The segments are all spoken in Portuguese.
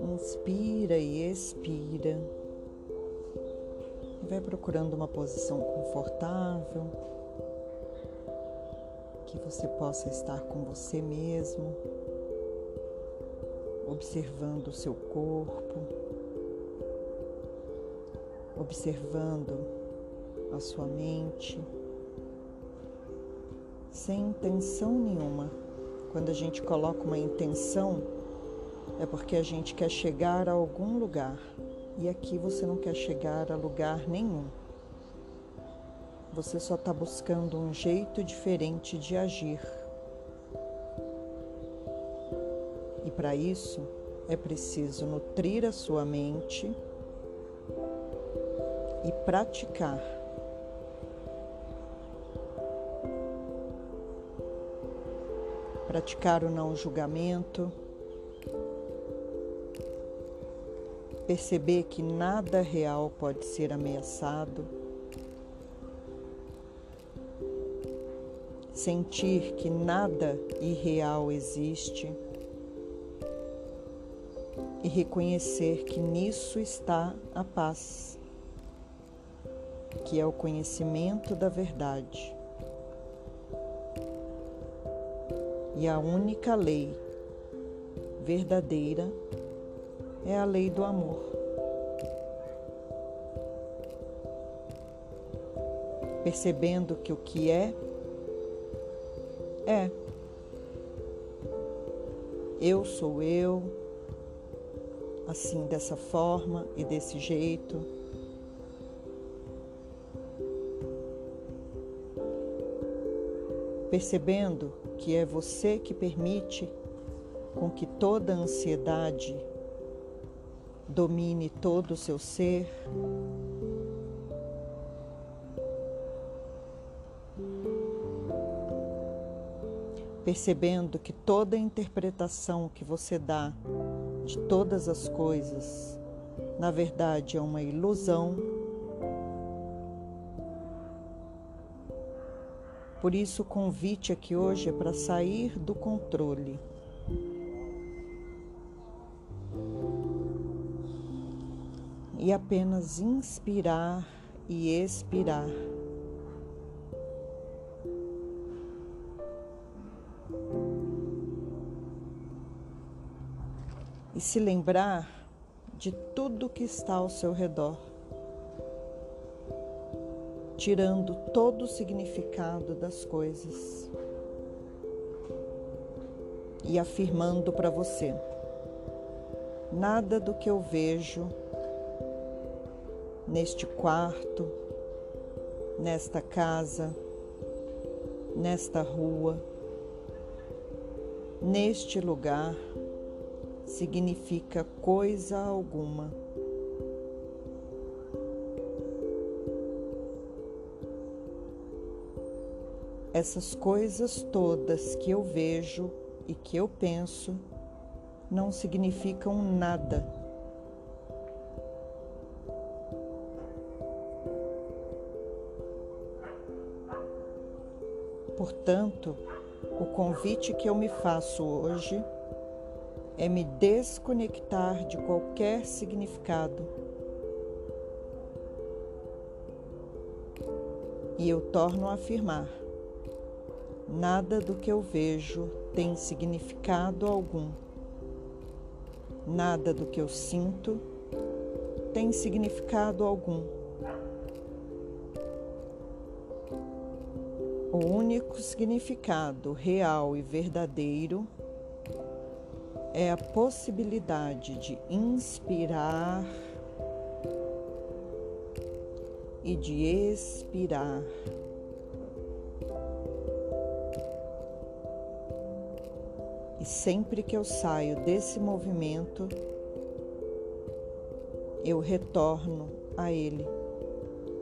Inspira e expira. Vai procurando uma posição confortável, que você possa estar com você mesmo, observando o seu corpo, observando a sua mente, sem intenção nenhuma. Quando a gente coloca uma intenção, é porque a gente quer chegar a algum lugar e aqui você não quer chegar a lugar nenhum. Você só está buscando um jeito diferente de agir. E para isso é preciso nutrir a sua mente e praticar. Praticar o não julgamento. Perceber que nada real pode ser ameaçado, sentir que nada irreal existe. E reconhecer que nisso está a paz, que é o conhecimento da verdade. E a única lei verdadeira é a lei do amor. Percebendo que o que é, é. Eu sou eu, assim, dessa forma e desse jeito. Percebendo que é você que permite com que toda ansiedade domine todo o seu ser. Percebendo que toda interpretação que você dá de todas as coisas, na verdade, é uma ilusão. Por isso, o convite aqui hoje é para sair do controle. e apenas inspirar e expirar. E se lembrar de tudo que está ao seu redor, tirando todo o significado das coisas e afirmando para você: nada do que eu vejo neste quarto, nesta casa, nesta rua, neste lugar, significa coisa alguma. Essas coisas todas que eu vejo e que eu penso não significam nada Portanto, o convite que eu me faço hoje é me desconectar de qualquer significado. E eu torno a afirmar: nada do que eu vejo tem significado algum. Nada do que eu sinto tem significado algum. O único significado real e verdadeiro é a possibilidade de inspirar e de expirar. Sempre que eu saio desse movimento, eu retorno a ele,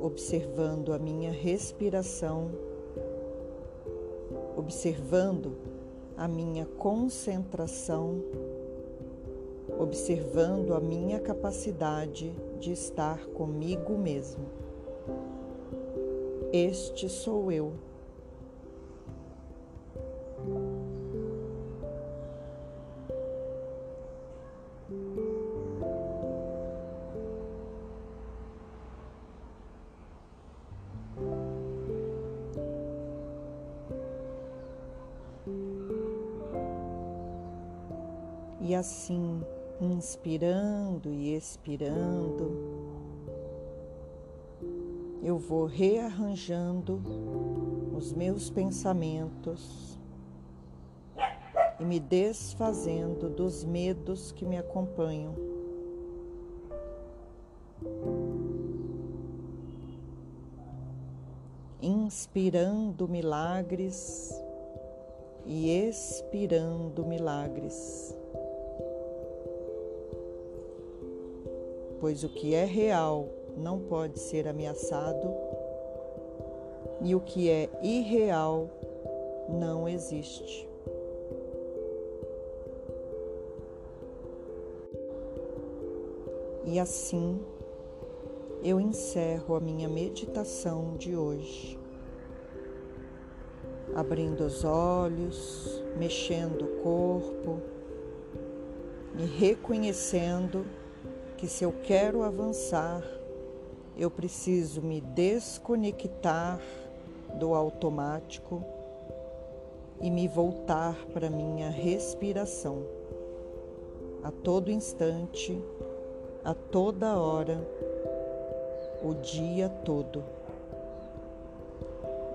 observando a minha respiração observando a minha concentração, observando a minha capacidade de estar comigo mesmo. Este sou eu. E assim, inspirando e expirando, eu vou rearranjando os meus pensamentos e me desfazendo dos medos que me acompanham. Inspirando milagres e expirando milagres. Pois o que é real não pode ser ameaçado e o que é irreal não existe. E assim eu encerro a minha meditação de hoje, abrindo os olhos, mexendo o corpo e reconhecendo que se eu quero avançar, eu preciso me desconectar do automático e me voltar para minha respiração. A todo instante, a toda hora, o dia todo.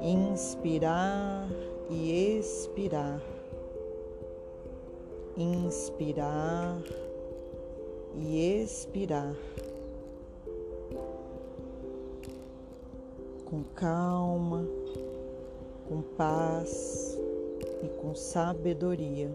Inspirar e expirar. Inspirar e expirar. com calma, com paz e com sabedoria.